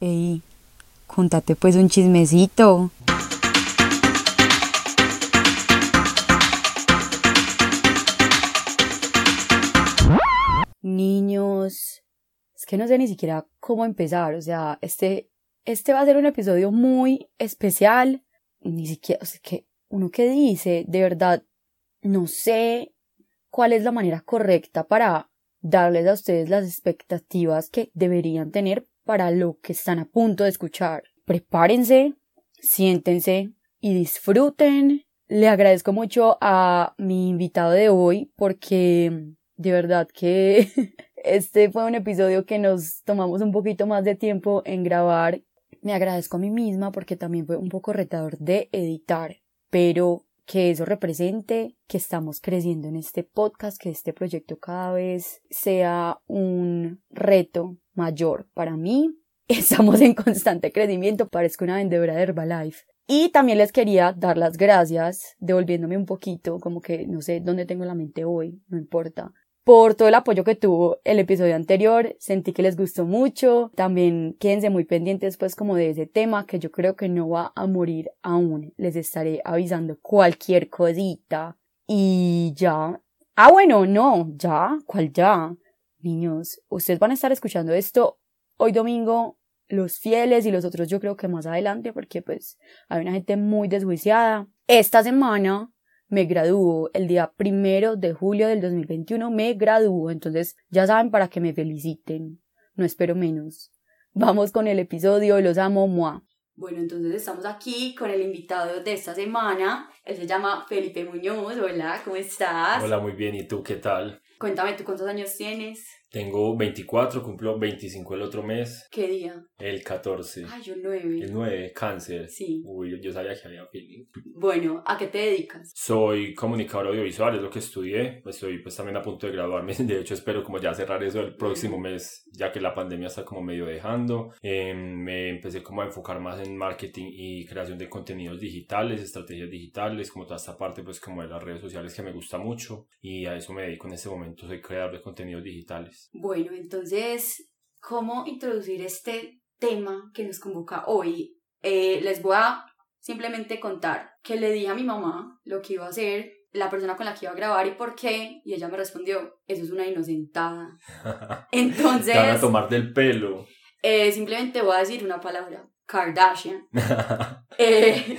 Ey, contate pues un chismecito. Niños, es que no sé ni siquiera cómo empezar, o sea, este, este va a ser un episodio muy especial, ni siquiera, o sea, que uno que dice, de verdad, no sé cuál es la manera correcta para darles a ustedes las expectativas que deberían tener para lo que están a punto de escuchar. Prepárense, siéntense y disfruten. Le agradezco mucho a mi invitado de hoy porque de verdad que este fue un episodio que nos tomamos un poquito más de tiempo en grabar. Me agradezco a mí misma porque también fue un poco retador de editar, pero que eso represente que estamos creciendo en este podcast, que este proyecto cada vez sea un reto mayor para mí. Estamos en constante crecimiento, parezco una vendedora de Herbalife. Y también les quería dar las gracias, devolviéndome un poquito, como que no sé dónde tengo la mente hoy, no importa, por todo el apoyo que tuvo el episodio anterior. Sentí que les gustó mucho. También quédense muy pendientes pues como de ese tema que yo creo que no va a morir aún. Les estaré avisando cualquier cosita. Y ya. Ah, bueno, no, ya. ¿Cuál ya? Niños, ustedes van a estar escuchando esto hoy domingo los fieles y los otros yo creo que más adelante porque pues hay una gente muy desjuiciada. Esta semana me graduó el día primero de julio del 2021, me graduó, entonces ya saben para que me feliciten, no espero menos. Vamos con el episodio, los amo, moi. Bueno, entonces estamos aquí con el invitado de esta semana, él se llama Felipe Muñoz, hola, ¿cómo estás? Hola, muy bien, ¿y tú qué tal? Cuéntame, ¿tú cuántos años tienes? Tengo 24, cumplo 25 el otro mes. ¿Qué día? El 14. Ay, yo 9. El 9, cáncer. Sí. Uy, yo sabía que había feeling. Bueno, ¿a qué te dedicas? Soy comunicador audiovisual, es lo que estudié. Estoy pues también a punto de graduarme. De hecho, espero como ya cerrar eso el próximo mes, ya que la pandemia está como medio dejando. Eh, me empecé como a enfocar más en marketing y creación de contenidos digitales, estrategias digitales, como toda esta parte pues como de las redes sociales que me gusta mucho. Y a eso me dedico en este momento, soy creador de contenidos digitales. Bueno, entonces, ¿cómo introducir este tema que nos convoca hoy? Eh, les voy a simplemente contar que le dije a mi mamá lo que iba a hacer, la persona con la que iba a grabar y por qué, y ella me respondió, eso es una inocentada. Entonces... Te van a tomar del pelo. Eh, simplemente voy a decir una palabra, Kardashian. eh,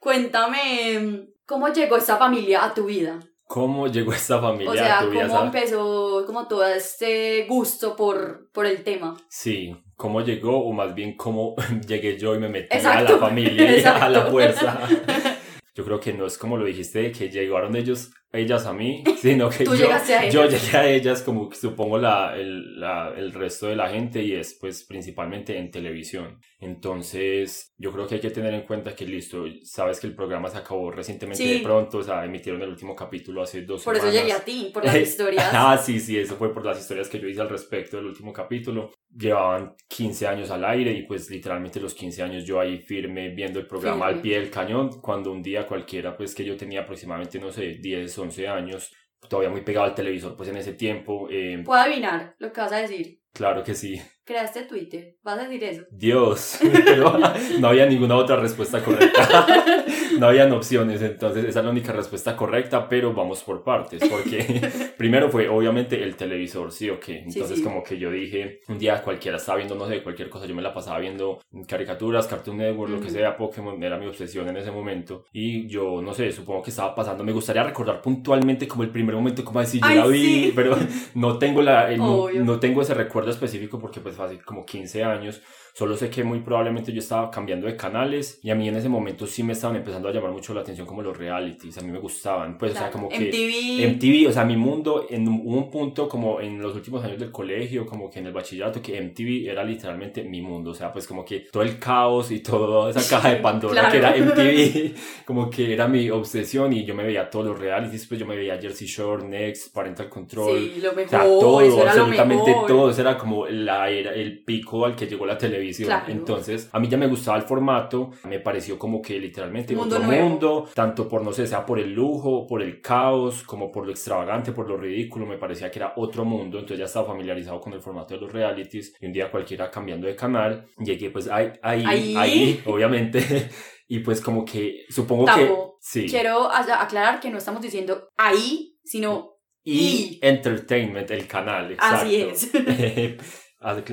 cuéntame, ¿cómo llegó esta familia a tu vida? ¿Cómo llegó esta familia o sea, a tu vida? ¿cómo empezó como todo este gusto por, por el tema? Sí, ¿cómo llegó? O más bien, ¿cómo llegué yo y me metí Exacto. a la familia y a la fuerza? Yo creo que no es como lo dijiste, que llegaron ellos, ellas a mí, sino que yo, a yo llegué a ellas como supongo la, el, la, el resto de la gente y es pues principalmente en televisión. Entonces yo creo que hay que tener en cuenta que listo, sabes que el programa se acabó recientemente Sí. de pronto, o sea, emitieron el último capítulo hace dos Por eso semanas. llegué a ti, por las historias. ah, sí, sí, eso fue por las historias que yo hice al respecto del último capítulo. Llevaban 15 años al aire y pues literalmente los 15 años yo ahí firme viendo el programa al pie del cañón, cuando un día cualquiera pues que yo tenía aproximadamente, no sé, 10, 11 años, todavía muy pegado al televisor pues en ese tiempo. eh, ¿Puedo adivinar lo que vas a decir? claro que sí. Creaste Twitter, vas a decir eso. Dios, pero no había ninguna otra respuesta correcta. No habían opciones, entonces esa es la única respuesta correcta, pero vamos por partes, porque primero fue obviamente el televisor, sí o qué. Entonces sí. como que yo dije, un día cualquiera estaba viendo, no sé, cualquier cosa, yo me la pasaba viendo caricaturas, Cartoon Network, lo que sea, Pokémon, era mi obsesión en ese momento. Y yo, no sé, supongo que estaba pasando, me gustaría recordar puntualmente como el primer momento, como decir, yo Ay, la vi, sí. pero no tengo, la, el- no, no tengo ese recuerdo específico porque pues fue hace como 15 años. Solo sé que muy probablemente yo estaba cambiando de canales y a mí en ese momento sí me estaban empezando a llamar mucho la atención como los realities, a mí me gustaban, pues o sea, Claro, como que MTV. MTV, o sea, mi mundo en un, punto como en los últimos años del colegio, como que en el bachillerato, que MTV era literalmente mi mundo, o sea, pues como que todo el caos y toda esa caja de Pandora Claro. que era MTV, como que era mi obsesión y yo me veía todos los realities, pues yo me veía Jersey Shore, Next, Parental Control, Sí, lo o mejor, sea, todo, eso era lo absolutamente mejor. todo. Eso era como la era, el pico al que llegó la televisión. Entonces, a mí ya me gustaba el formato, me pareció como que literalmente mundo otro mundo, tanto por, no sé, sea por el lujo, por el caos, como por lo extravagante, por lo ridículo, me parecía que era otro mundo, entonces ya estaba familiarizado con el formato de los realities, y un día cualquiera cambiando de canal, llegué pues ahí, ahí, ahí, obviamente. y pues como que supongo que sí. Quiero aclarar que no estamos diciendo ahí, sino y, Entertainment, el canal, exacto. Así es.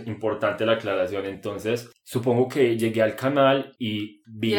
Importante la aclaración. Entonces, supongo que llegué al canal y vi. Y,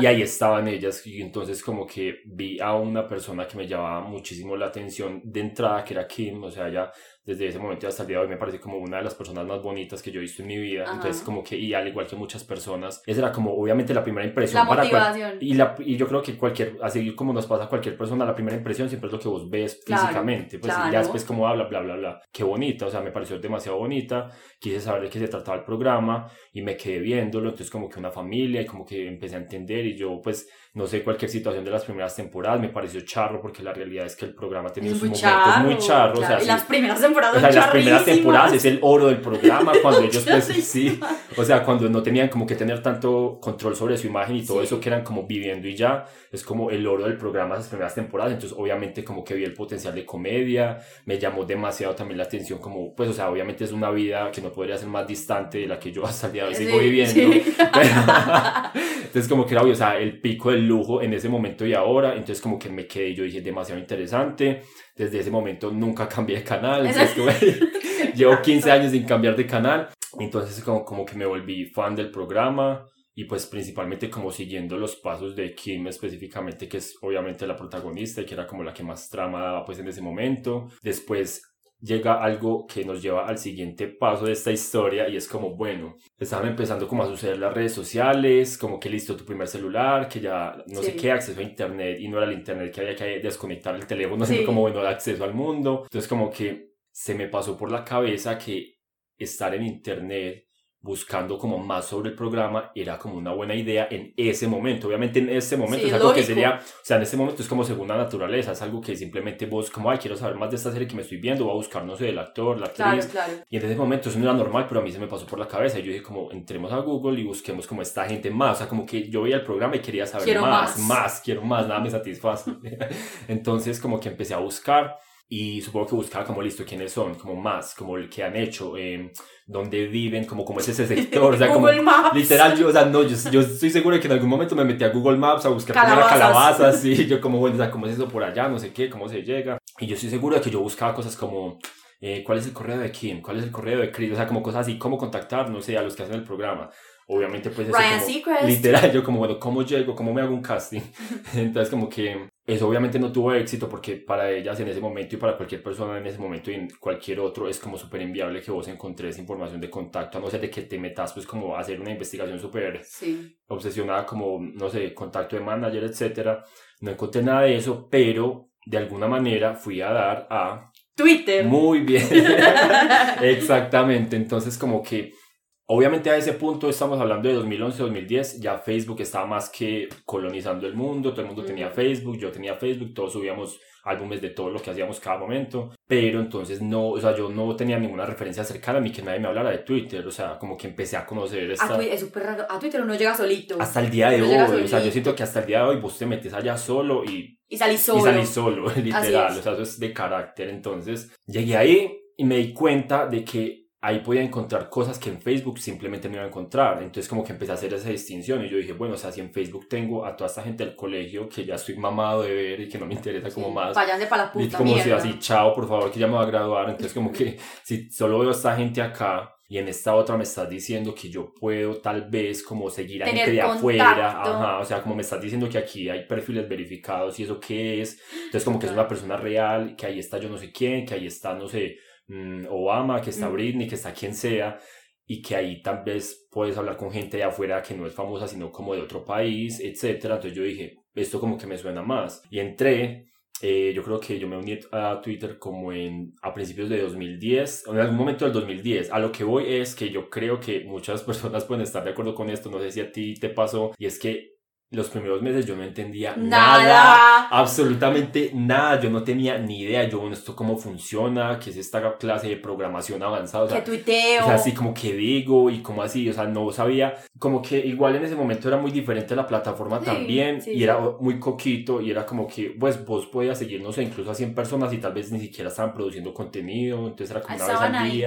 y ahí estaban ellas. Y entonces, como que vi a una persona que me llamaba muchísimo la atención de entrada, que era Kim. O sea, ya desde ese momento hasta el día de hoy me parece como una de las personas más bonitas que yo he visto en mi vida. Entonces, como que, y al igual que muchas personas, esa era como obviamente la primera impresión. La motivación. y, la, y yo creo que cualquier, así como nos pasa a cualquier persona, la primera impresión siempre es lo que vos ves físicamente. Pues ya después como habla, bla, bla, bla. Qué bonita, o sea, me pareció demasiado bonita. Quise saber de qué se trataba el programa y me quedé viéndolo. Entonces, como que una familia y como que empecé a entender y yo, pues, no sé, cualquier situación de las primeras temporadas me pareció charro porque la realidad es que el programa tenía sus momentos muy charros. O sea, y las primeras temporadas o sea, las primeras temporadas es el oro del programa cuando ellos pues sí, o sea, cuando no tenían como que tener tanto control sobre su imagen y todo eso que eran como viviendo y ya, es como el oro del programa esas primeras temporadas, entonces obviamente como que vi el potencial de comedia, me llamó demasiado también la atención como, pues o sea, obviamente es una vida que no podría ser más distante de la que yo hasta el día de hoy sigo viviendo. entonces como que era obvio, o sea, el pico del lujo en ese momento y ahora, entonces como que me quedé, yo dije, demasiado interesante. Desde ese momento nunca cambié de canal, entonces llevo 15 años sin cambiar de canal, entonces como, como que me volví fan del programa y pues principalmente como siguiendo los pasos de Kim específicamente, que es obviamente la protagonista y que era como la que más trama daba pues en ese momento. Después llega algo que nos lleva al siguiente paso de esta historia y es como, bueno, estaban empezando como a suceder las redes sociales, como que listo tu primer celular, que ya no sé qué, acceso a internet y no era el internet que había que desconectar el teléfono, sino como, bueno, el acceso al mundo. Entonces como que se me pasó por la cabeza que estar en internet buscando como más sobre el programa era como una buena idea en ese momento. Obviamente en ese momento es algo que sería, o sea, en ese momento es como segunda naturaleza, es algo que simplemente vos como, ay, quiero saber más de esta serie que me estoy viendo, voy a buscar, no sé, el actor, la actriz. Y en ese momento eso no era normal, pero a mí se me pasó por la cabeza y yo dije como, entremos a Google y busquemos como esta gente más, o sea, como que yo veía el programa y quería saber más, más, más, quiero más, nada me satisface. Entonces como que empecé a buscar y supongo que buscaba como listo quiénes son, como más, como el que han hecho, eh, dónde viven, como, como es ese sector, o sea, como literal, yo, o sea, no, yo, yo, estoy seguro de que en algún momento me metí a Google Maps a buscar calabazas, calabazas sí, yo como, bueno, o sea, cómo es eso por allá, no sé qué, cómo se llega, y yo estoy seguro de que yo buscaba cosas como, eh, ¿cuál es el correo de Kim? ¿Cuál es el correo de Chris? O sea, como cosas así, cómo contactar, no sé, a los que hacen el programa. Obviamente, pues, eso como, literal, yo como, bueno, ¿cómo llego? ¿Cómo me hago un casting? Entonces, como que eso obviamente no tuvo éxito porque para ellas en ese momento y para cualquier persona en ese momento y en cualquier otro es como súper inviable que vos encontres información de contacto, a no ser de que te metas pues como a hacer una investigación súper obsesionada como, no sé, contacto de manager, etcétera. No encontré nada de eso, pero de alguna manera fui a dar a... Twitter. Muy bien. Exactamente. Entonces como que Obviamente a ese punto estamos hablando de 2011-2010, ya Facebook estaba más que colonizando el mundo, todo el mundo tenía Facebook, yo tenía Facebook, todos subíamos álbumes de todo lo que hacíamos cada momento, pero entonces no, o sea, yo no tenía ninguna referencia cercana ni que nadie me hablara de Twitter, o sea, como que empecé a conocer esta... A es súper raro, a Twitter uno llega solito. Hasta el día de hoy, o sea, yo siento que hasta el día de hoy vos te metes allá solo y... Y salís solo. Y salís solo, literal, o sea, eso es de carácter, entonces llegué ahí y me di cuenta de que ahí podía encontrar cosas que en Facebook simplemente no iba a encontrar. Entonces como que empecé a hacer esa distinción y yo dije, bueno, o sea, si en Facebook tengo a toda esta gente del colegio que ya estoy mamado de ver y que no me interesa como más. Váyanse para la puta y como si así, chao, por favor, que ya me va a graduar. Entonces como que si solo veo a esta gente acá y en esta otra me estás diciendo que yo puedo tal vez como seguir a gente de afuera, ajá, o sea, como me estás diciendo que aquí hay perfiles verificados y eso qué es, entonces como que es una persona real, que ahí está yo no sé quién, que ahí está no sé, Mm, Obama, que está mm. Britney, que está quien sea, y que ahí tal vez puedes hablar con gente de afuera que no es famosa, sino como de otro país, etcétera. Entonces yo dije, esto como que me suena más. Y entré, eh, yo creo que yo me uní a Twitter como en, a principios de 2010, en algún momento del 2010. A lo que voy es que yo creo que muchas personas pueden estar de acuerdo con esto, no sé si a ti te pasó, y es que los primeros meses yo no entendía Nada. nada. absolutamente nada, yo no tenía ni idea, yo, bueno, esto cómo funciona, qué es esta clase de programación avanzada, o sea, Que tuiteo. o sea, así como que digo y como así, o sea, no sabía, como que igual en ese momento era muy diferente la plataforma Sí, también sí, y sí. era muy coquito y era como que, pues vos podías seguir, no sé, incluso a 100 personas y tal vez ni siquiera estaban produciendo contenido, entonces era como una vez al ahí.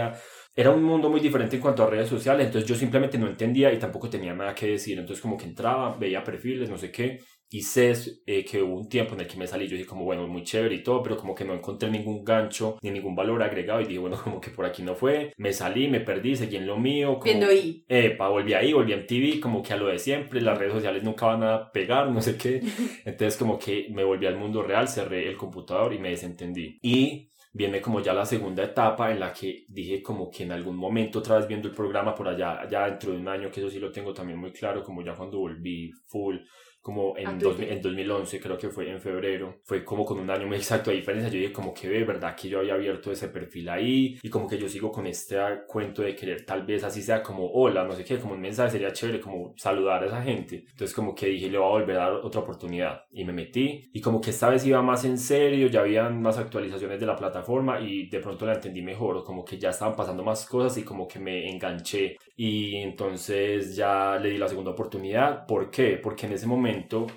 Era un mundo muy diferente en cuanto a redes sociales, entonces yo simplemente no entendía y tampoco tenía nada que decir, entonces como que entraba, veía perfiles, no sé qué, y sé eh, que hubo un tiempo en el que me salí, yo dije como, bueno, muy chévere y todo, pero como que no encontré ningún gancho ni ningún valor agregado y dije, bueno, como que por aquí no fue, me salí, me perdí, seguí en lo mío, como, Viendo ahí. Epa, volví ahí, volví en TV, como que a lo de siempre, las redes sociales nunca van a pegar, no sé qué. Entonces como que me volví al mundo real, cerré el computador y me desentendí. Y viene como ya la segunda etapa en la que dije como que en algún momento otra vez viendo el programa por allá, ya dentro de un año, que eso sí lo tengo también muy claro, como ya cuando volví full, como en, Twitter. dos- en 2011, creo que fue en febrero, fue como con un año muy exacto de diferencia, yo dije como que ve, verdad que yo había abierto ese perfil ahí y como que yo sigo con este ah, cuento de querer tal vez así sea como hola, no sé qué, como un mensaje sería chévere como saludar a esa gente, entonces como que dije le voy a volver a dar otra oportunidad y me metí y como que esta vez iba más en serio, ya habían más actualizaciones de la plataforma y de pronto la entendí mejor, como que ya estaban pasando más cosas y como que me enganché y entonces ya le di la segunda oportunidad. ¿Por qué? Porque en ese momento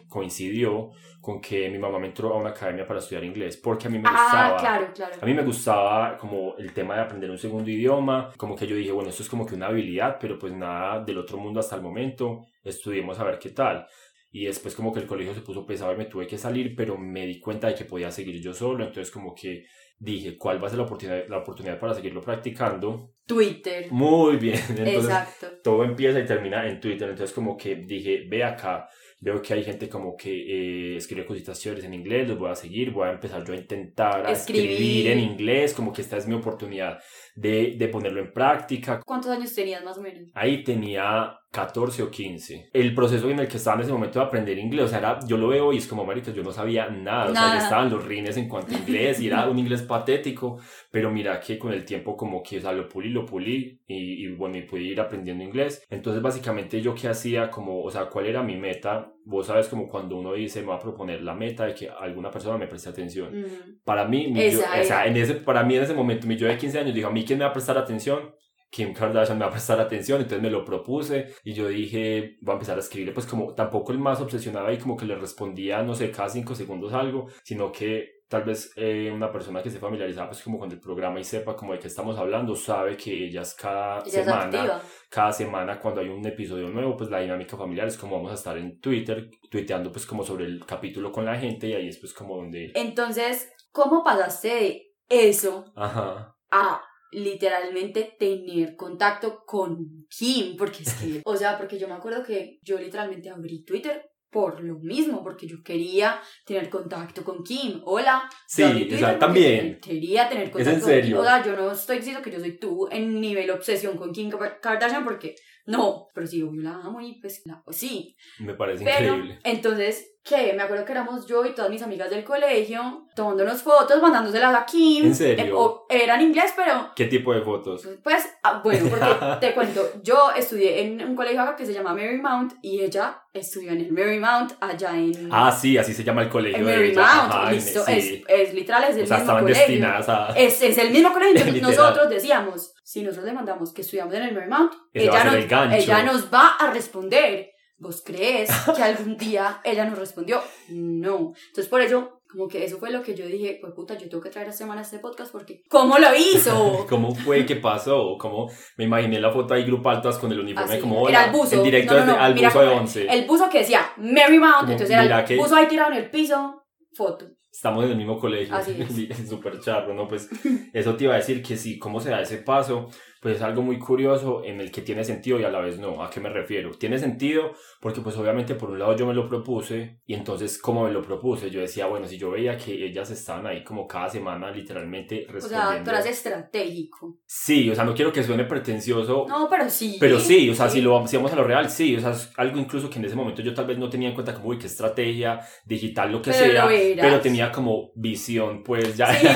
coincidió con que mi mamá me entró a una academia para estudiar inglés, porque a mí me gustaba. Ah, claro, claro. A mí me gustaba como el tema de aprender un segundo idioma, como que yo dije, bueno, esto es como que una habilidad, pero pues nada del otro mundo hasta el momento, estudiemos a ver qué tal. Y después como que el colegio se puso pesado y me tuve que salir, pero me di cuenta de que podía seguir yo solo, entonces como que dije, ¿cuál va a ser la oportunidad, la oportunidad para seguirlo practicando? Twitter. Muy bien, entonces Exacto. todo empieza y termina en Twitter. Entonces, como que dije, ve acá, veo que hay gente como que eh, escribe cositas chéveres en inglés, los voy a seguir, voy a empezar yo a intentar a Escribir. escribir en inglés, como que esta es mi oportunidad de, de ponerlo en práctica. ¿Cuántos años tenías más o menos? Ahí tenía 14 o 15. El proceso en el que estaba en ese momento de aprender inglés, o sea, era, yo lo veo y es como, marica, yo no sabía nada, o sea, Nada. ya estaban los rines en cuanto a inglés y era un inglés patético, pero mira que con el tiempo como que, o sea, lo pulí, lo pulí y, y bueno, y pude ir aprendiendo inglés. Entonces, básicamente yo qué hacía, como, o sea, cuál era mi meta, vos sabes como cuando uno dice, me va a proponer la meta de que alguna persona me preste atención. Mm. Para mí, mi yo- o sea, en ese, para mí en ese momento, mi yo de 15 años dijo, a mí quién me va a prestar atención, Kim Kardashian me va a prestar atención, entonces me lo propuse y yo dije, voy a empezar a escribirle, pues como tampoco el más obsesionado y como que le respondía, no sé, cada cinco segundos algo, sino que tal vez eh, una persona que esté familiarizada pues como con el programa y sepa como de qué estamos hablando, sabe que ellas cada Ella semana cada semana cuando hay un episodio nuevo, pues la dinámica familiar es como vamos a estar en Twitter, tuiteando pues como sobre el capítulo con la gente y ahí es pues como donde... Entonces, ¿cómo pasaste de eso Ajá. a literalmente tener contacto con Kim? Porque es que, o sea, porque yo me acuerdo que yo literalmente abrí Twitter por lo mismo, porque yo quería tener contacto con Kim. Hola. Sí, exacto, también. Quería tener contacto en con Kim. serio? Sea, yo no estoy diciendo que yo soy tú en nivel obsesión con Kim Kardashian, porque no, pero sí, yo la amo y pues la, sí. Me parece Pero, increíble. entonces, ¿qué? Me acuerdo que éramos yo y todas mis amigas del colegio tomándonos fotos, mandándoselas a Kim. ¿En serio? Eh, o- era en inglés, pero ¿Qué tipo de fotos? pues, ah, bueno, porque te cuento, yo estudié en un colegio acá que se llama Marymount y ella estudió en el Marymount allá en, Ah, sí, así se llama el colegio en. Marymount. Ajá, en- listo, sí. es, es literal, es el o sea, mismo estaban colegio. destinadas a... Es, es el mismo colegio, entonces nosotros decíamos, si nosotros le mandamos que estudiamos en el Marymount, a ella nos, el ella nos va a responder. ¿Vos crees que algún día ella nos respondió? No. Entonces por ello, como que eso fue lo que yo dije, pues puta, yo tengo que traer a semana este podcast porque ¿cómo lo hizo? ¿Cómo fue que pasó? ¿Cómo me imaginé la foto ahí grupal todas con el uniforme Así, como era el buzo. en directo No, no, no, al buzo de cómo- 11. El buzo que decía Marymount, Como, entonces era el que- buzo ahí tirado en el piso, foto. Estamos en el mismo colegio. Así es. Súper charro, ¿no? Pues eso te iba a decir que sí, cómo se da ese paso, pues es algo muy curioso en el que tiene sentido y a la vez no. ¿A qué me refiero? Tiene sentido porque pues obviamente por un lado yo me lo propuse y entonces ¿cómo me lo propuse? Yo decía, bueno, si yo veía que ellas estaban ahí como cada semana literalmente O respondiendo. sea, tú eras estratégico. Sí, o sea, no quiero que suene pretencioso, No, pero sí. Pero sí, o sea, si lo si vamos a lo real, sí, o sea, es algo incluso que en ese momento yo tal vez no tenía en cuenta como, uy, qué estrategia digital, lo que Pero sea, lo pero tenía como visión, pues ya. Sí,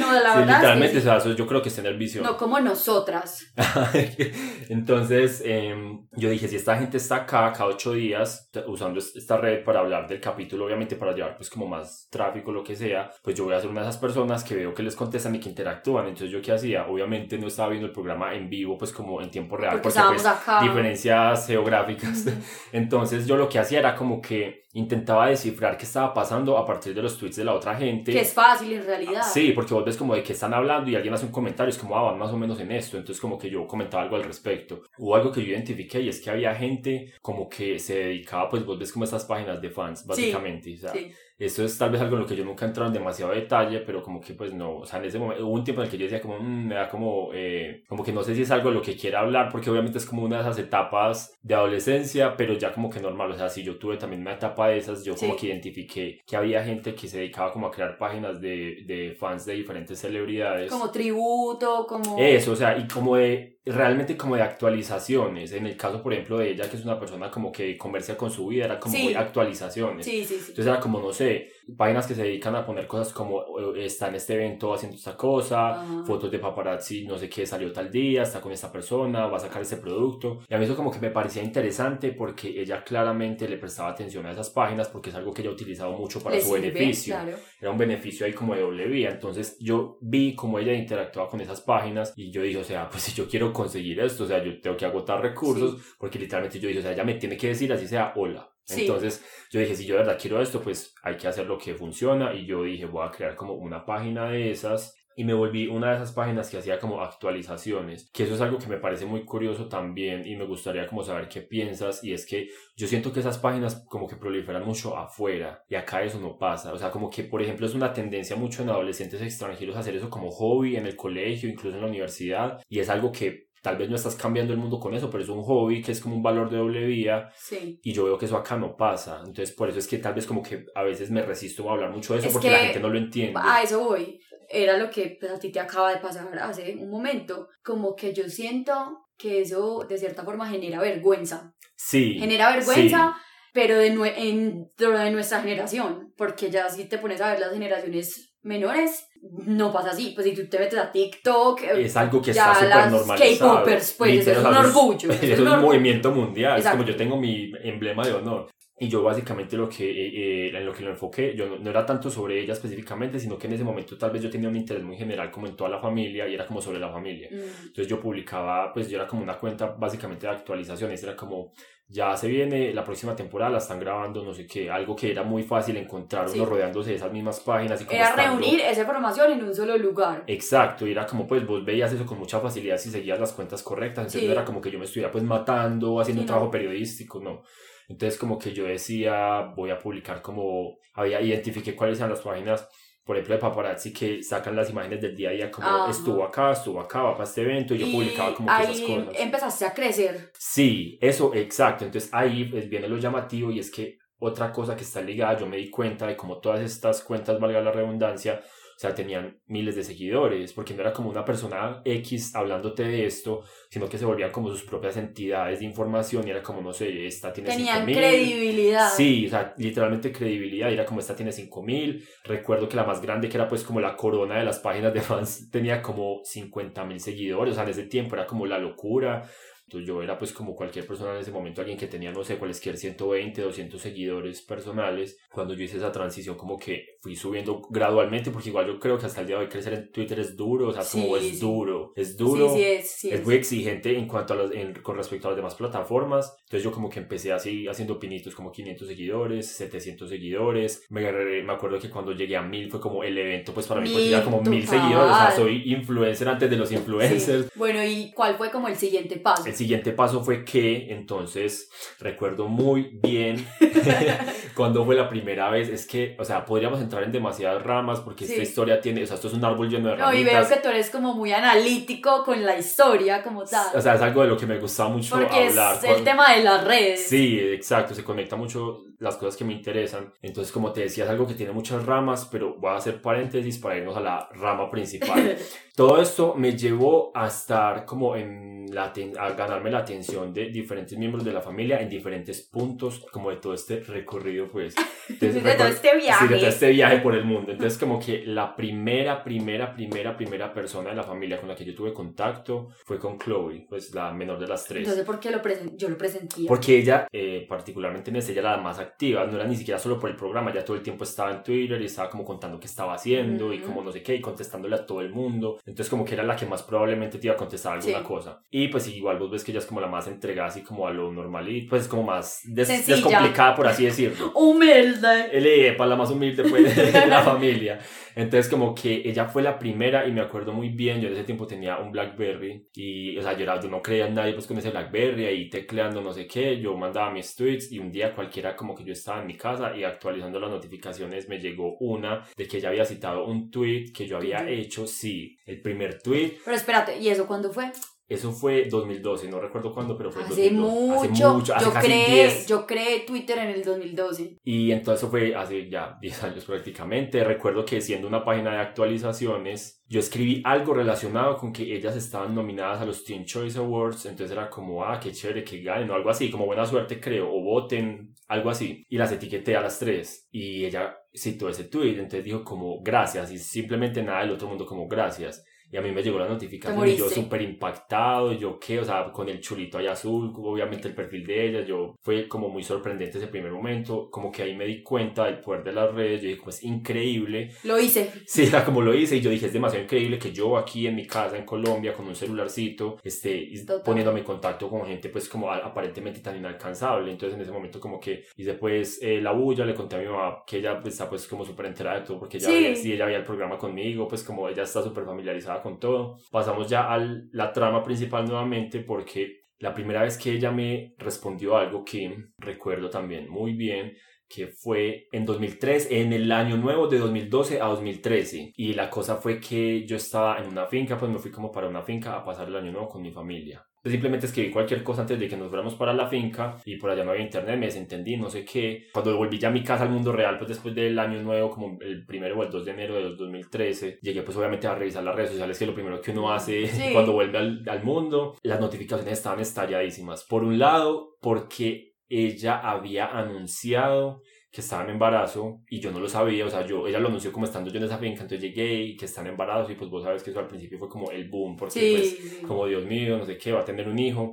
no, la Sí, verdad. es que literalmente, sí. o sea, eso yo creo que es tener visión. No como nosotras. Entonces, em, yo dije, si esta gente está acá cada ocho días usando esta red para hablar del capítulo, obviamente para llevar pues como más tráfico, lo que sea, pues yo voy a ser una de esas personas que veo que les contestan y que interactúan. Entonces, ¿yo qué hacía? Obviamente no estaba viendo el programa en vivo, pues como en tiempo real, porque, porque pues, acá. diferencias geográficas. Entonces, yo lo que hacía era como que intentaba descifrar qué estaba pasando a partir de los tweets de la otra gente. Que es fácil en realidad. Sí, porque vos ves como de que están hablando y alguien hace un comentario, es como, ah, van más o menos en esto. Entonces, como que yo comentaba algo al respecto. Hubo algo que yo identifiqué y es que había gente como que se dedicaba, pues vos ves como estas páginas de fans, básicamente. o sea, sí. Eso es tal vez algo en lo que yo nunca he entrado en demasiado detalle, pero como que pues no, o sea, en ese momento hubo un tiempo en el que yo decía como, mm, me da como, eh, como que no sé si es algo de lo que quiera hablar, porque obviamente es como una de esas etapas de adolescencia, pero ya como que normal, o sea, si yo tuve también una etapa de esas, yo como que identifiqué que había gente que se dedicaba como a crear páginas de, de fans de diferentes celebridades. Como tributo, como... Eso, o sea, y como de realmente como de actualizaciones. En el caso, por ejemplo, de ella, que es una persona como que comercia con su vida, era como muy actualizaciones. Sí, sí, sí. Entonces era como, no sé, páginas que se dedican a poner cosas como eh, está en este evento haciendo esta cosa, fotos de paparazzi, no sé qué, salió tal día, está con esta persona, va a sacar ese producto. Y a mí eso como que me parecía interesante porque ella claramente le prestaba atención a esas páginas porque es algo que ella ha utilizado mucho para su beneficio. Era un beneficio ahí como de doble vía. Entonces yo vi cómo ella interactuaba con esas páginas y yo dije, o sea, pues si yo quiero conseguir esto, o sea, yo tengo que agotar recursos porque literalmente yo dije, o sea, ella me tiene que decir así sea hola. Entonces yo dije, si yo de verdad quiero esto, pues hay que hacer lo que funciona. Y yo dije, voy a crear como una página de esas. Y me volví una de esas páginas que hacía como actualizaciones, que eso es algo que me parece muy curioso también y me gustaría como saber qué piensas. Y es que yo siento que esas páginas como que proliferan mucho afuera y acá eso no pasa. O sea, como que por ejemplo es una tendencia mucho en adolescentes extranjeros hacer eso como hobby en el colegio, incluso en la universidad. Y es algo que tal vez no estás cambiando el mundo con eso, pero es un hobby que es como un valor de doble vía. Sí. Y yo veo que eso acá no pasa. Entonces, por eso es que tal vez como que a veces me resisto a hablar mucho de eso porque la gente no lo entiende. A eso voy. Era lo que pues, a ti te acaba de pasar hace un momento. Como que yo siento que eso de cierta forma genera vergüenza. Sí. Genera vergüenza. Pero de, dentro de nuestra generación, porque ya si te pones a ver las generaciones menores, no pasa así. Pues si tú te metes a TikTok, es algo que está súper normalizado. K-popers, pues es un orgullo. Es, es un, movimiento mundial. Es como yo tengo mi emblema de honor. Y yo básicamente lo que, eh, eh, en lo que lo enfoqué, yo no, era tanto sobre ella específicamente, sino que en ese momento tal vez yo tenía un interés muy general como en toda la familia y era como sobre la familia. Mm. Entonces yo publicaba, pues yo era como una cuenta básicamente de actualizaciones, era como ya se viene la próxima temporada, la están grabando, no sé qué, algo que era muy fácil encontrar uno rodeándose de esas mismas páginas. Y era reunir esa información en un solo lugar. Exacto, y era como pues vos veías eso con mucha facilidad si seguías las cuentas correctas, entonces no era como que yo me estuviera pues matando, haciendo un trabajo periodístico, no. Entonces como que yo decía, voy a publicar como, había, identifiqué cuáles eran las páginas por ejemplo, de paparazzi que sacan las imágenes del día a día, como estuvo acá, estuvo acá, va para este evento, y yo publicaba como que esas cosas. empezaste a crecer. Sí, eso, exacto. Entonces ahí pues, viene lo llamativo y es que otra cosa que está ligada, yo me di cuenta de cómo todas estas cuentas, valga la redundancia, o sea, tenían miles de seguidores, porque no era como una persona X hablándote de esto, sino que se volvían como sus propias entidades de información y era como, no sé, esta tiene Tenían credibilidad. Sí, o sea, literalmente credibilidad, y era como, esta tiene 5000. Recuerdo que la más grande, que era pues como la corona de las páginas de fans, tenía como 50 mil seguidores, o sea, en ese tiempo era como la locura. Entonces yo era pues como cualquier persona en ese momento, alguien que tenía, no sé, cualquier 120, 200 seguidores personales. Cuando yo hice esa transición como que fui subiendo gradualmente, porque igual yo creo que hasta el día de hoy crecer en Twitter es duro, o sea, como es duro, es duro, sí, es, es, muy exigente en cuanto a los, con respecto a las demás plataformas. Entonces yo como que empecé así haciendo pinitos como 500 seguidores, 700 seguidores. Me, me acuerdo que cuando llegué a 1000 fue como el evento pues para mí, pues ya como 1000 seguidores, o sea, soy influencer antes de los influencers. Bueno, ¿y cuál fue como el siguiente paso? Siguiente paso fue que entonces recuerdo muy bien cuando fue la primera vez. Es que, o sea, podríamos entrar en demasiadas ramas porque esta historia tiene, o sea, esto es un árbol lleno de ramas. No, y veo que tú eres como muy analítico con la historia como tal. O sea, es algo de lo que me gusta mucho porque hablar. Es el tema de las redes. Sí, exacto, se conecta mucho las cosas que me interesan. Entonces, como te decía, es algo que tiene muchas ramas, pero voy a hacer paréntesis para irnos a la rama principal. Todo esto me llevó a estar como en la a ganarme la atención de diferentes miembros de la familia en diferentes puntos, como de todo este recorrido, pues. Entonces, de todo este viaje. Sí, de todo este viaje por el mundo. Entonces, como que la primera, primera, primera, primera persona de la familia con la que yo tuve contacto fue con Chloe, pues la menor de las tres. Entonces, ¿por qué lo yo lo presentía? Porque ella, eh, particularmente en este, ella era la más activa, no era ni siquiera solo por el programa, ya todo el tiempo estaba en Twitter y estaba como contando qué estaba haciendo y como no sé qué, y contestándole a todo el mundo. Entonces, como que era la que más probablemente te iba a contestar alguna cosa. Y pues igual vos ves que ella es como la más entregada, así como a lo normal y pues como más descomplicada, por así decirlo. Humilde. Él para la más humilde pues, de la familia. Entonces como que ella fue la primera y me acuerdo muy bien, yo en ese tiempo tenía un Blackberry y, o sea, yo, era, yo no creía en nadie pues con ese Blackberry ahí tecleando no sé qué, yo mandaba mis tweets y un día cualquiera como que yo estaba en mi casa y actualizando las notificaciones me llegó una de que ella había citado un tweet que yo había hecho, sí, el primer tweet. Pero espérate, ¿y eso cuándo fue? Eso fue 2012, no recuerdo cuándo, pero fue hace 2012. Mucho, hace mucho. Hace yo creé, yo creé Twitter en el 2012. Y entonces fue hace ya 10 años prácticamente. Recuerdo que siendo una página de actualizaciones, yo escribí algo relacionado con que ellas estaban nominadas a los Teen Choice Awards. Entonces era como, ah, qué chévere que ganen o algo así, como buena suerte creo, o voten, algo así. Y las etiqueté a las tres. Y ella citó ese tweet, entonces dijo como gracias y simplemente nada del otro mundo como gracias. Y a mí me llegó la notificación y yo súper impactado, yo qué, o sea, con el chulito ahí azul, obviamente el perfil de ella, yo fue como muy sorprendente ese primer momento, como que ahí me di cuenta del poder de las redes, yo dije, pues increíble. Lo hice. Sí, era como lo hice y yo dije, es demasiado increíble que yo aquí en mi casa en Colombia con un celularcito esté poniéndome en contacto con gente pues como aparentemente tan inalcanzable. Entonces en ese momento como que hice pues eh, la bulla, le conté a mi mamá que ella está pues como súper enterada de todo porque ella, sí. sí, ella veía el programa conmigo, pues como ella está súper familiarizada con todo. Pasamos ya a la trama principal nuevamente porque la primera vez que ella me respondió algo que recuerdo también muy bien que fue en 2003, en el año nuevo de 2012 a 2013. Y la cosa fue que yo estaba en una finca, pues me fui como para una finca a pasar el año nuevo con mi familia. Simplemente escribí cualquier cosa antes de que nos fuéramos para la finca y por allá no había internet, me desentendí, no sé qué. Cuando volví ya a mi casa al mundo real, pues después del año nuevo, como el primero o el 2 de enero de 2013, llegué pues obviamente a revisar las redes sociales, que es lo primero que uno hace cuando vuelve al, al mundo. Las notificaciones estaban estalladísimas. Por un lado, porque ella había anunciado que estaba en embarazo y yo no lo sabía, o sea, yo, ella lo anunció como estando yo en esa finca, entonces llegué y que está en embarazo y pues vos sabes que eso al principio fue como el boom, porque pues como Dios mío, no sé qué, va a tener un hijo.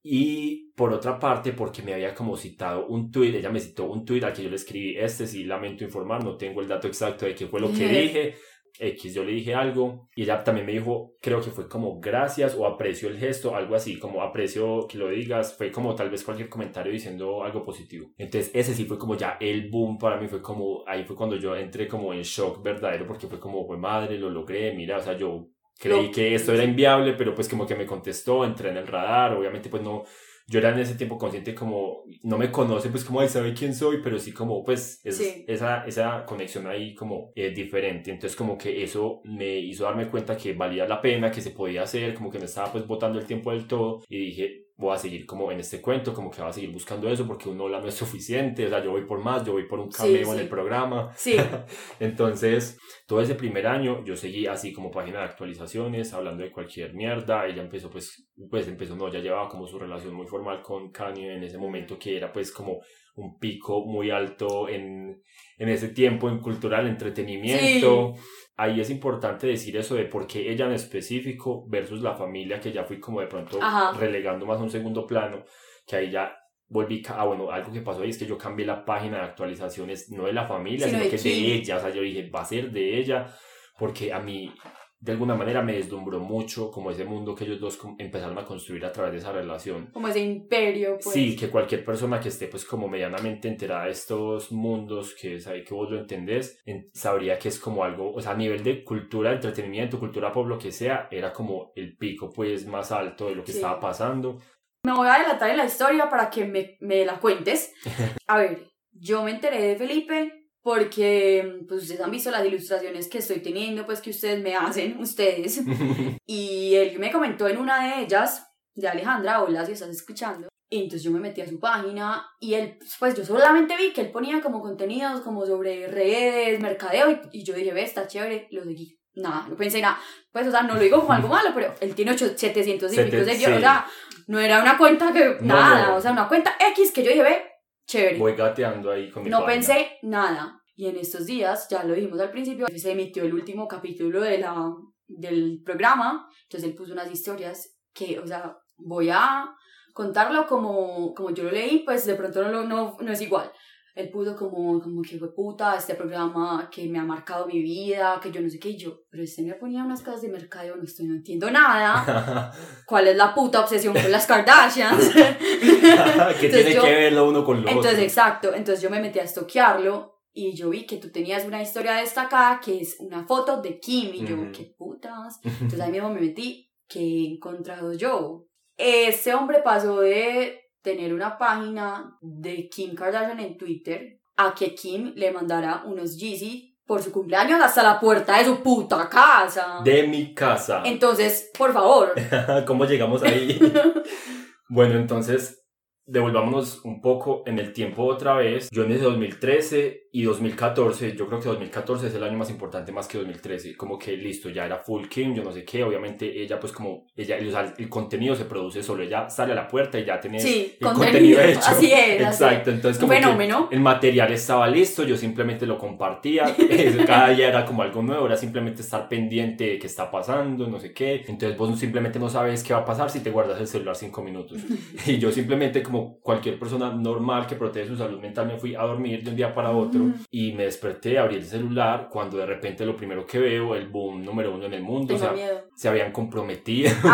Y por otra parte, porque me había como citado un tweet, ella me citó un tweet al que yo le escribí, este sí lamento informar, no tengo el dato exacto de qué fue lo que dije, X, yo le dije algo y ella también me dijo, creo que fue como gracias o aprecio el gesto, algo así, como aprecio que lo digas, fue como tal vez cualquier comentario diciendo algo positivo. Entonces ese sí fue como ya el boom para mí, fue como, ahí fue cuando yo entré como en shock verdadero porque fue como, fue madre, lo logré, mira, o sea, yo creí que esto era inviable, pero pues como que me contestó, entré en el radar, obviamente pues no, yo era en ese tiempo consciente como, no me conoce, pues como, ay, sabe quién soy, pero sí como, pues, es, esa, esa conexión ahí como es diferente. Entonces como que eso me hizo darme cuenta que valía la pena, que se podía hacer, como que me estaba pues botando el tiempo del todo y dije, voy a seguir como en este cuento, como que voy a seguir buscando eso porque uno no es suficiente, o sea, yo voy por más, yo voy por un cameo en el programa. Sí. Entonces, todo ese primer año yo seguí así como página de actualizaciones, hablando de cualquier mierda, ella empezó pues, pues empezó, no, ya llevaba como su relación muy formal con Kanye en ese momento que era pues como un pico muy alto en, en ese tiempo en cultural, entretenimiento. Ahí es importante decir eso de por qué ella en específico versus la familia, que ya fui como de pronto relegando más a un segundo plano, que ahí ya volví, ah, bueno, algo que pasó ahí es que yo cambié la página de actualizaciones, no de la familia, sino, que de ella, o sea, yo dije, va a ser de ella, porque a mí de alguna manera me deslumbró mucho como ese mundo que ellos dos empezaron a construir a través de esa relación. Como ese imperio, pues. Sí, que cualquier persona que esté pues como medianamente enterada de estos mundos, que sabe que vos lo entendés, sabría que es como algo, o sea, a nivel de cultura, entretenimiento, cultura pop, lo que sea, era como el pico pues más alto de lo que estaba pasando. Me voy a adelantar en la historia para que me, me la cuentes. A ver, yo me enteré de Felipe porque pues ustedes han visto las ilustraciones que estoy teniendo, pues que ustedes me hacen, ustedes. y él me comentó en una de ellas, de Alejandra, hola si estás escuchando. Y entonces yo me metí a su página y él, pues yo solamente vi que él ponía como contenidos como sobre redes, mercadeo y, yo dije, ve, está chévere, lo seguí. nada, no pensé nada. Pues, o sea, no lo digo como algo malo, pero él tiene 8, 700 y pico seguidores, o sea, no era una cuenta que, No, nada, no. o sea, una cuenta X que yo dije, ve, chévere. Voy gateando ahí con mi No página. pensé nada. Y en estos días, ya lo dijimos al principio, se emitió el último capítulo de la, del programa. Entonces él puso unas historias que, o sea, voy a contarlo como, como yo lo leí, pues de pronto no, no, no es igual. Él puso como, como que fue puta, este programa que me ha marcado mi vida, que yo no sé qué, y yo, pero este me ponía unas cosas de mercadeo, no estoy, no entiendo nada. ¿Cuál es la puta obsesión con las Kardashians? ¿Qué Entonces tiene yo- que ver lo uno con lo Entonces, otro? exacto. Entonces yo me metí a estoquearlo y yo vi que tú tenías una historia destacada que es una foto de Kim y yo, qué putas. Entonces ahí mismo me metí, que he encontrado yo. Ese hombre pasó de tener una página de Kim Kardashian en Twitter a que Kim le mandara unos Yeezy por su cumpleaños hasta la puerta de su puta casa. De mi casa. Entonces, por favor. ¿Cómo llegamos ahí? bueno, entonces devolvámonos un poco en el tiempo otra vez. Yo en ese 2013 y 2014, yo creo que 2014 es el año más importante más que 2013. Como que listo, ya era full Kim, yo no sé qué. Obviamente ella pues como, ella, sea, el contenido se produce solo. Ella sale a la puerta y ya tenés Sí, el contenido, contenido hecho. así es, así Exacto, entonces Un como que fenómeno. el material estaba listo, yo simplemente lo compartía. Cada día era como algo nuevo, era simplemente estar pendiente de qué está pasando, no sé qué. Entonces vos simplemente no sabes qué va a pasar si te guardas el celular cinco minutos. Y yo simplemente, como cualquier persona normal que protege su salud mental, me fui a dormir de un día para otro Ujú. y me desperté, abrí el celular, cuando de repente lo primero que veo, el boom número uno en el mundo, o sea, miedo. se habían comprometido.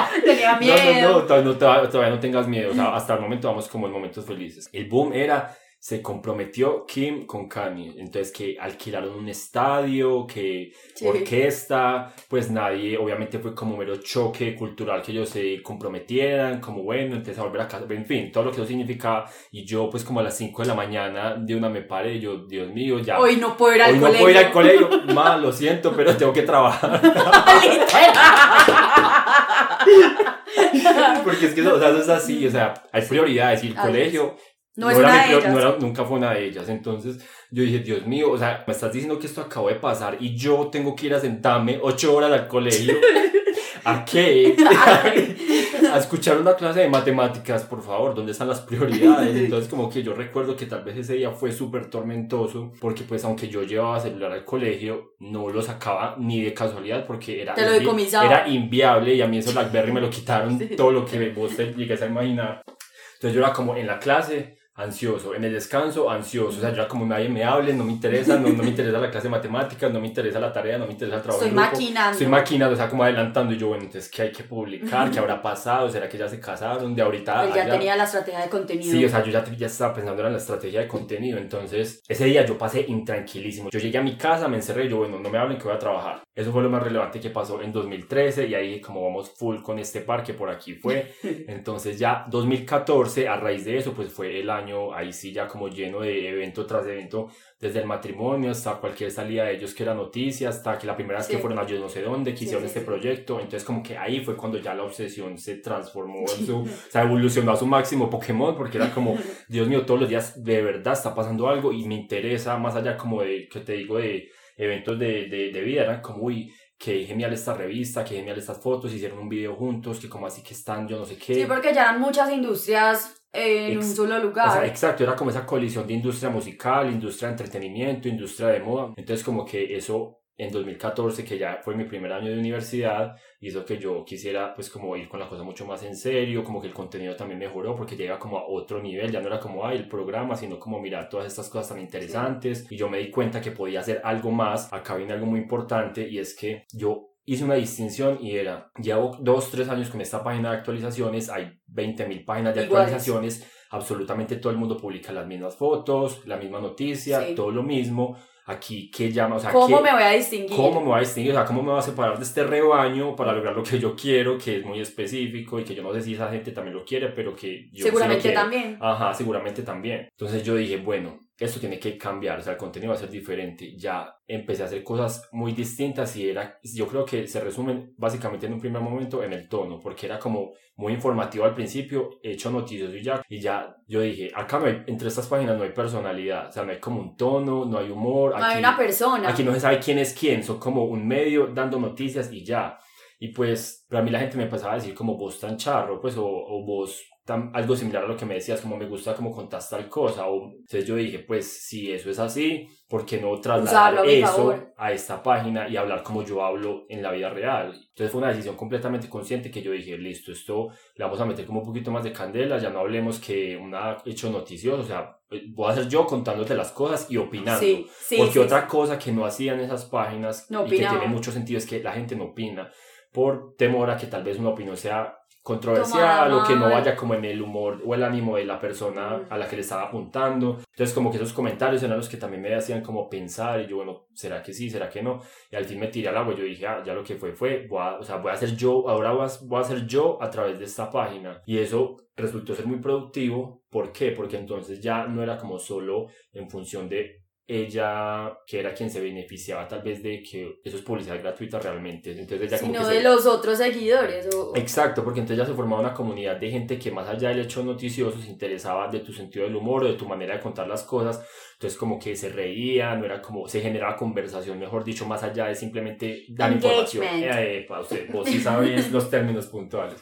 Ah, tenía miedo. no, no, todavía no, todavía- todavía no tengas miedo. O sea, hasta el momento vamos como en momentos felices. El boom era, se comprometió Kim con Kanye. Entonces que alquilaron un estadio, que Sí. orquesta, pues nadie, obviamente fue como mero choque cultural que ellos se comprometieran, como bueno, entonces a volver a casa, en fin, todo lo que eso significaba. Y yo pues como a las 5 de la mañana de una me paré yo, Dios mío, ya. Hoy no puedo ir al Hoy no colegio. puedo ir al colegio, mal, lo siento, pero tengo que trabajar. Porque es que eso, o sea, eso es así, o sea, hay prioridades y el Así colegio No es era una mi de ellas. no era- nunca fue una de ellas. Entonces yo dije, Dios mío, o sea, me estás diciendo que esto acabó de pasar y yo tengo que ir a sentarme ocho horas al colegio. ¿A qué? a escuchar una clase de matemáticas, por favor, ¿dónde están las prioridades? Entonces como que yo recuerdo que tal vez ese día fue súper tormentoso porque pues aunque yo llevaba celular al colegio, no lo sacaba ni de casualidad porque era, era inviable y a mí eso BlackBerry me lo quitaron todo lo que vos te llegues a imaginar. Entonces yo era como en la clase ansioso, en el descanso ansioso, o sea, yo era como nadie me hable, no me interesa, no, no me interesa la clase de matemáticas, no me interesa la tarea, no me interesa el trabajo. Estoy maquinando. Estoy maquinando, o sea, como adelantando y yo, bueno, entonces, ¿qué hay que publicar? ¿Qué habrá pasado? ¿Será que ya se casaron? De ahorita Él ya allá? tenía la estrategia de contenido. Sí, o sea, yo ya, ya estaba pensando en la estrategia de contenido, entonces ese día yo pasé intranquilísimo. Yo llegué a mi casa, me encerré y yo, bueno, no me hablen que voy a trabajar. Eso fue lo más relevante que pasó en 2013 y ahí como vamos full con este parque, por aquí fue. Entonces ya 2014, a raíz de eso, pues fue el año ahí sí ya como lleno de evento tras evento, desde el matrimonio hasta cualquier salida de ellos que era noticia, hasta que la primera vez Sí. que fueron a yo no sé dónde, que Sí, hicieron sí, este proyecto. Entonces como que ahí fue cuando ya la obsesión se transformó en su, o sea, evolucionó a su máximo Pokémon, porque era como, Dios mío, todos los días de verdad está pasando algo y me interesa más allá como de, que te digo, de eventos de, de, de vida, era como, uy, qué genial esta revista, qué genial estas fotos, hicieron un video juntos, que como así que están, yo no sé qué. Sí, porque ya eran muchas industrias en Ex- un solo O lugar. sea, exacto, era como esa colisión de industria musical, industria de entretenimiento, industria de moda. Entonces como que eso en 2014, que ya fue mi primer año de universidad, hizo que yo quisiera pues como ir con la cosa mucho más en serio, como que el contenido también mejoró porque llega como a otro nivel, ya no era como, ay, el programa, sino como mirar todas estas cosas tan interesantes. Y yo me di cuenta que podía hacer algo más. Acá viene algo muy importante y es que yo hice una distinción y era, llevo dos, tres años con esta página de actualizaciones, hay 20.000 páginas de Iguales. actualizaciones, absolutamente todo el mundo publica las mismas fotos, la misma noticia, Sí. todo lo mismo. Aquí, ¿qué llama? O sea, ¿Cómo ¿qué- me voy a distinguir? ¿Cómo me voy a distinguir? O sea, ¿cómo me voy a separar de este rebaño para lograr lo que yo quiero, que es muy específico y que yo no sé si esa gente también lo quiere, pero que yo sí lo Seguramente también. Ajá, seguramente también. Entonces yo dije, bueno, esto tiene que cambiar, o sea, el contenido va a ser diferente. Ya empecé a hacer cosas muy distintas y era, yo creo que se resumen básicamente en un primer momento en el tono, porque era como muy informativo al principio, hecho noticioso y ya, y ya yo dije, acá no hay, entre estas páginas no hay personalidad, o sea, no hay como un tono, no hay humor, no hay una persona. Aquí no se sabe quién es quién, son como un medio dando noticias y ya. Y pues, para mí la gente me empezaba a decir como vos tan charro, pues, o, o vos tan, algo similar a lo que me decías, como me gusta como contás tal cosa. O, entonces yo dije, pues, si eso es así, ¿por qué no trasladar eso a esta página y hablar como yo hablo en la vida real? Entonces fue una decisión completamente consciente que yo dije, listo, esto le vamos a meter como un poquito más de candela, ya no hablemos que un hecho noticioso, o sea, voy a ser yo contándote las cosas y opinando. Sí, sí, porque otra cosa que no hacían esas páginas y que tiene mucho sentido es que la gente no opina por temor a que tal vez una opinión sea controversial o que no vaya como en el humor o el ánimo de la persona a la que le estaba apuntando. Entonces como que esos comentarios eran los que también me hacían como pensar y yo, bueno, ¿será que sí? ¿Será que no? Y al fin me tiré al agua y yo dije, ah, ya lo que fue fue, voy a, o sea, voy a hacer yo, ahora voy a, voy a hacer yo a través de esta página. Y eso resultó ser muy productivo. ¿Por qué? Porque entonces ya no era como solo en función de ella, que era quien se beneficiaba tal vez de que eso es publicidad gratuita realmente. Entonces ella Sino de los otros seguidores. Exacto, porque entonces ya se formaba una comunidad de gente que más allá del hecho noticioso se interesaba de tu sentido del humor o de tu manera de contar las cosas. Entonces como que se reían, no era como, se generaba conversación, mejor dicho, más allá de simplemente dar información. Eh, para usted, vos sí sabes los términos puntuales.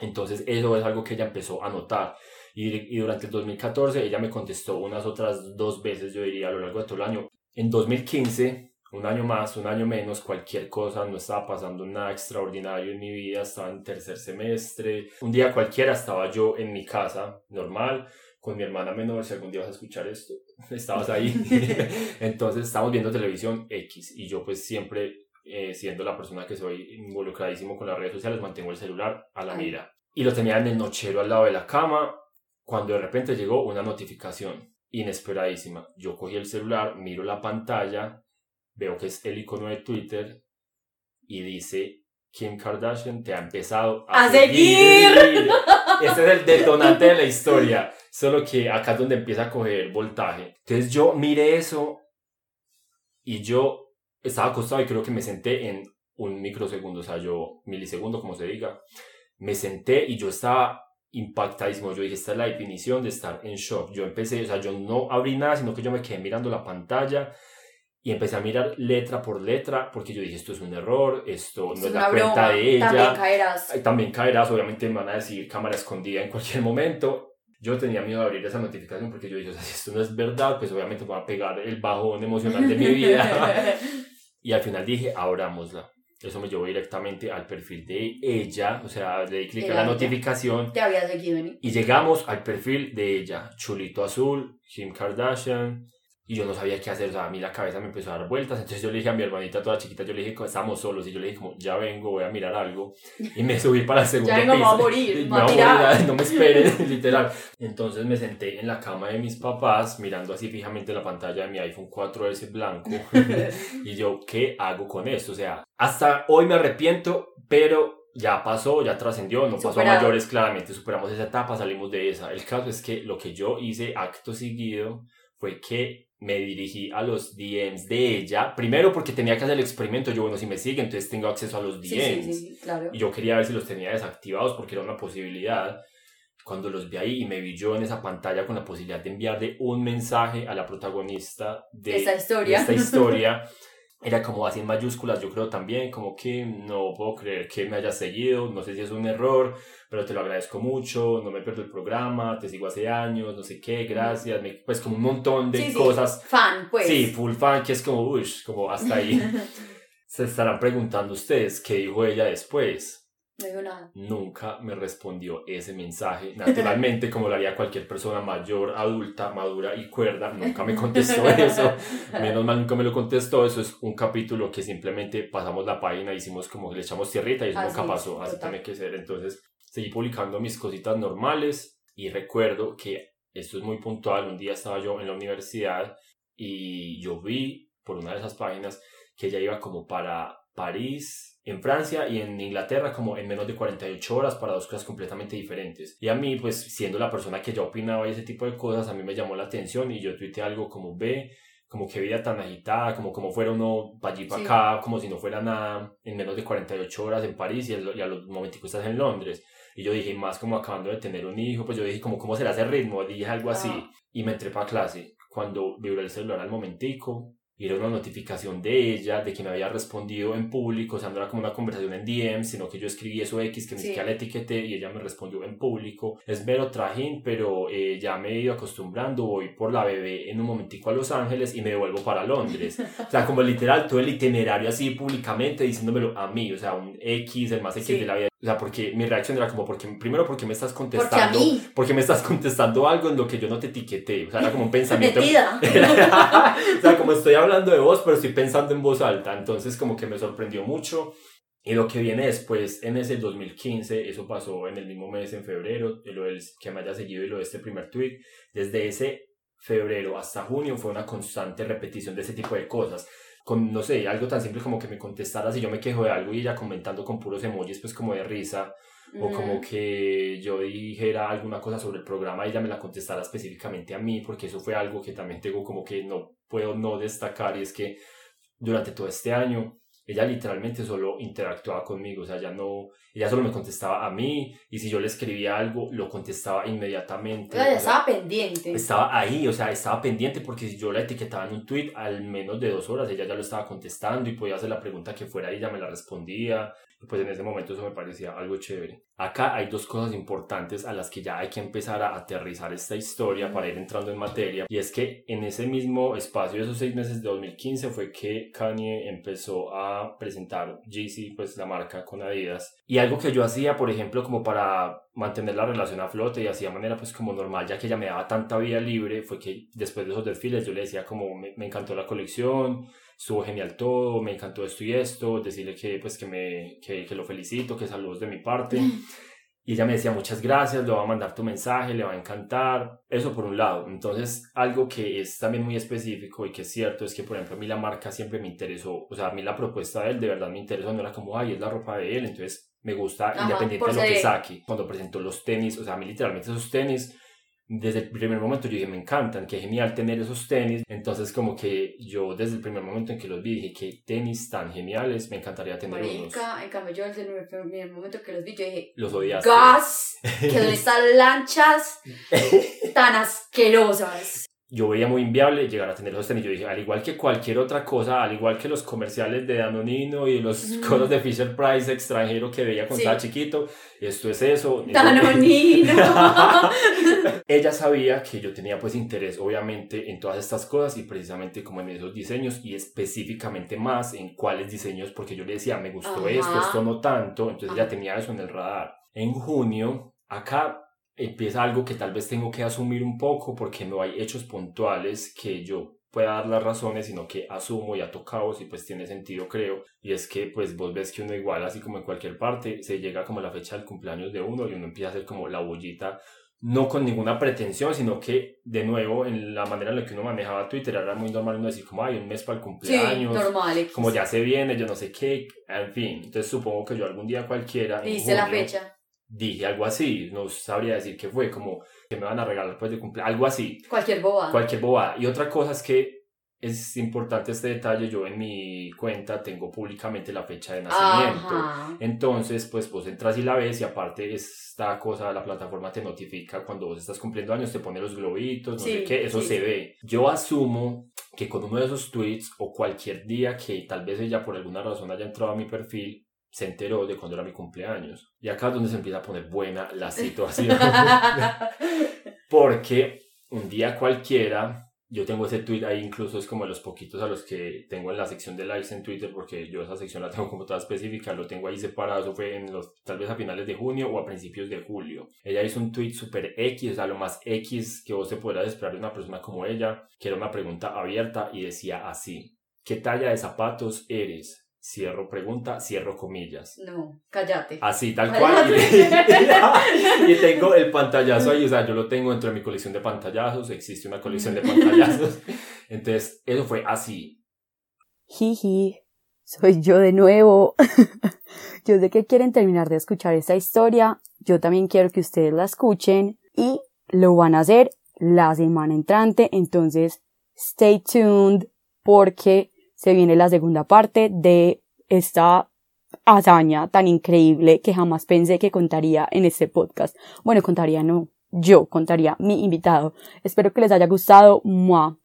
Entonces eso es algo que ella empezó a notar. Y, y, durante el 2014 ella me contestó unas otras dos veces, yo diría, a lo largo de todo el año. En 2015, un año más, un año menos, cualquier cosa, no estaba pasando nada extraordinario en mi vida, estaba en tercer semestre. Un día cualquiera estaba yo en mi casa, normal, con mi hermana menor, si algún día vas a escuchar esto, estabas ahí. Entonces estábamos viendo televisión X y yo pues siempre, eh, siendo la persona que soy involucradísimo con las redes sociales, mantengo el celular a la mira. Y lo tenía en el nochero al lado de la cama cuando de repente llegó una notificación inesperadísima. Yo cogí el celular, miro la pantalla, veo que es el icono de Twitter y dice Kim Kardashian te ha empezado a, seguir. Ese es el detonante de la historia. Solo que acá es donde empieza a coger voltaje. Entonces yo miré eso y yo estaba acostado y creo que me senté en un microsegundo, o sea, yo milisegundo, como se diga. Me senté y yo estaba impactadísimo. Yo dije, esta es la definición de estar en shock. Yo empecé, o sea, yo no abrí nada, sino que yo me quedé mirando la pantalla y empecé a mirar letra por letra porque yo dije, esto es un error, esto no es, la cuenta de ella. También caerás. También caerás, obviamente me van a decir cámara escondida en cualquier momento. Yo tenía miedo de abrir esa notificación porque yo dije, o sea, si esto no es verdad, pues obviamente me va a pegar el bajón emocional de mi vida. y al final dije, abrámosla. Eso me llevó directamente al perfil de ella, o sea, le di clic a la notificación. Te había seguido. Y llegamos al perfil de ella, Chulito Azul, Kim Kardashian, y yo no sabía qué hacer, o sea, a mí la cabeza me empezó a dar vueltas, entonces yo le dije a mi hermanita toda chiquita, yo le dije, estamos solos, y yo le dije como, ya vengo, voy a mirar algo, y me subí para el segundo ya vengo, piso. a morir, me voy a morir, no me esperen, literal. Entonces me senté en la cama de mis papás, mirando así fijamente la pantalla de mi iPhone 4S blanco, y yo, ¿qué hago con esto? O sea, hasta hoy me arrepiento, pero ya pasó, ya trascendió, no pasó a mayores, claramente superamos esa etapa, salimos de esa. El caso es que lo que yo hice acto seguido fue que me dirigí a los DMs de ella, primero porque tenía que hacer el experimento, yo bueno, si me sigue, entonces tengo acceso a los DMs. claro. Y yo quería ver si los tenía desactivados porque era una posibilidad. Cuando los vi ahí y me vi yo en esa pantalla con la posibilidad de enviarle un mensaje a la protagonista de esta historia, esta historia era como así en mayúsculas, yo creo también, como que no puedo creer que me hayas seguido, no sé si es un error, pero te lo agradezco mucho, no me pierdo el programa, te sigo hace años, no sé qué, gracias, pues como un montón de cosas. Fan, pues. Sí, full fan, que es como, uy, como hasta ahí. Se estarán preguntando ustedes qué dijo ella después. No dijo nada. Nunca me respondió ese mensaje. Naturalmente, como lo haría cualquier persona mayor, adulta, madura y cuerda, nunca me contestó eso. Menos mal nunca me lo contestó. Eso es un capítulo que simplemente pasamos la página, hicimos como que le echamos tierrita y eso nunca pasó. Así tiene que ser. Entonces, seguí publicando mis cositas normales y recuerdo que esto es muy puntual. Un día estaba yo en la universidad y yo vi por una de esas páginas que ella iba como para París, en Francia y en Inglaterra como en menos de 48 horas para dos cosas completamente diferentes. Y a mí, pues siendo la persona que ya opinaba ese tipo de cosas, a mí me llamó la atención y yo tuiteé algo como ve, como que vida tan agitada, como como fuera uno para allí para acá, como si no fuera nada en menos de 48 horas en París y, a los momentos estás en Londres. Y yo dije, más como acabando de tener un hijo, pues yo dije, como, ¿cómo será ese ritmo? Dije algo así. Y me entré para clase. Cuando vibró el celular al momentico, y era una notificación de ella, de que me había respondido en público, o sea, no era como una conversación en DM, sino que yo escribí eso X, que ni siquiera la etiqueté y ella me respondió en público. Es mero trajín, pero eh, ya me he ido acostumbrando, voy por la bebé en un momentico a Los Ángeles y me devuelvo para Londres. o sea, como literal, todo el itinerario así públicamente diciéndomelo a mí, o sea, un X, el más X de la vida. O sea, porque mi reacción era como, porque, primero porque me estás contestando, porque, porque me estás contestando algo en lo que yo no te etiqueté, o sea, era como un pensamiento. Metida. o sea, como estoy hablando de vos, pero estoy pensando en voz alta, entonces como que me sorprendió mucho. Y lo que viene después, en ese 2015, eso pasó en el mismo mes, en febrero, lo del, que me haya seguido y lo de este primer tweet, desde ese febrero hasta junio fue una constante repetición de ese tipo de cosas con, no sé, algo tan simple como que me contestara si yo me quejo de algo y ella comentando con puros emojis, pues como de risa, o como que yo dijera alguna cosa sobre el programa y ella me la contestara específicamente a mí, porque eso fue algo que también tengo como que no puedo no destacar y es que durante todo este año ella literalmente solo interactuaba conmigo, o sea, ya no, ella solo me contestaba a mí y si yo le escribía algo, lo contestaba inmediatamente. Ella estaba pendiente. Estaba ahí, o sea, estaba pendiente porque si yo la etiquetaba en un tweet, al menos de dos horas ella ya lo estaba contestando y podía hacer la pregunta que fuera y ella me la respondía. Pues en ese momento eso me parecía algo chévere. Acá hay dos cosas importantes a las que ya hay que empezar a aterrizar esta historia para ir entrando en materia. Y es que en ese mismo espacio de esos seis meses de 2015 fue que Kanye empezó a presentar Yeezy, pues la marca con Adidas. Y algo que yo hacía, por ejemplo, como para mantener la relación a flote y de manera pues como normal, ya que ella me daba tanta vida libre, fue que después de esos desfiles yo le decía como me, me encantó la colección, estuvo genial todo, me encantó esto y esto, decirle que pues que me que, que lo felicito, que saludos de mi parte. Y ella me decía muchas gracias, le va a mandar tu mensaje, le va a encantar. Eso por un lado. Entonces, algo que es también muy específico y que es cierto es que, por ejemplo, a mí la marca siempre me interesó. O sea, a mí la propuesta de él de verdad me interesó. No era como, ay, es la ropa de él. Entonces, me gusta independiente de lo que saque. Cuando presentó los tenis, o sea, a mí literalmente esos tenis desde el primer momento yo dije, me encantan, qué genial tener esos tenis. Entonces como que yo desde el primer momento en que los vi dije, qué tenis tan geniales, me encantaría tener Marica, unos. en cambio yo desde el primer momento que los vi yo dije, los odiaste. Gas, que son estas lanchas tan asquerosas yo veía muy inviable llegar a tener esos tenis. Yo dije, al igual que cualquier otra cosa, al igual que los comerciales de Danonino y los cosas de Fisher Price extranjero que veía cuando estaba chiquito, esto es eso. Danonino. Ella sabía que yo tenía pues interés, obviamente, en todas estas cosas y precisamente como en esos diseños y específicamente más en cuáles diseños, porque yo le decía, me gustó esto, esto no tanto, entonces ella tenía eso en el radar. En junio, acá empieza algo que tal vez tengo que asumir un poco porque no hay hechos puntuales que yo pueda dar las razones, sino que asumo y ha tocado y pues tiene sentido creo, y es que pues vos ves que uno igual, así como en cualquier parte, se llega como la fecha del cumpleaños de uno y uno empieza a hacer como la bollita, no con ninguna pretensión, sino que de nuevo en la manera en la que uno manejaba Twitter era muy normal uno decir como, hay un mes para el cumpleaños, normal, como ya se viene, yo no sé qué, en fin, entonces supongo que yo algún día cualquiera... Dice la fecha dije algo así, no sabría decir qué fue, como que me van a regalar pues de cumpleaños, algo así. Cualquier bobada. Cualquier bobada. Y otra cosa es que es importante este detalle, yo en mi cuenta tengo públicamente la fecha de nacimiento. Entonces, pues vos entras y la ves y aparte esta cosa, la plataforma te notifica cuando vos estás cumpliendo años, te pone los globitos, no sé qué, eso se ve. Yo asumo que con uno de esos tweets o cualquier día que tal vez ella por alguna razón haya entrado a mi perfil, se enteró de cuando era mi cumpleaños. Y acá es donde se empieza a poner buena la situación. Porque un día cualquiera, yo tengo ese tweet ahí, incluso es como de los poquitos a los que tengo en la sección de likes en Twitter, porque yo esa sección la tengo como toda específica, lo tengo ahí separado, eso fue en los, tal vez a finales de junio o a principios de julio. Ella hizo un tweet super X, o sea, lo más X que vos te podrás esperar de una persona como ella, que era una pregunta abierta y decía así, ¿qué talla de zapatos eres? Cierro pregunta, cierro comillas. No, cállate. Así, tal cual. Y, tengo el pantallazo ahí, o sea, yo lo tengo dentro de mi colección de pantallazos, existe una colección de pantallazos. Entonces, eso fue así. Jiji, soy yo de nuevo. yo sé que quieren terminar de escuchar esta historia, yo también quiero que ustedes la escuchen y lo van a hacer la semana entrante, entonces stay tuned porque se viene la segunda parte de esta hazaña tan increíble que jamás pensé que contaría en este podcast. Bueno, contaría no, yo contaría mi invitado. Espero que les haya gustado. Mua.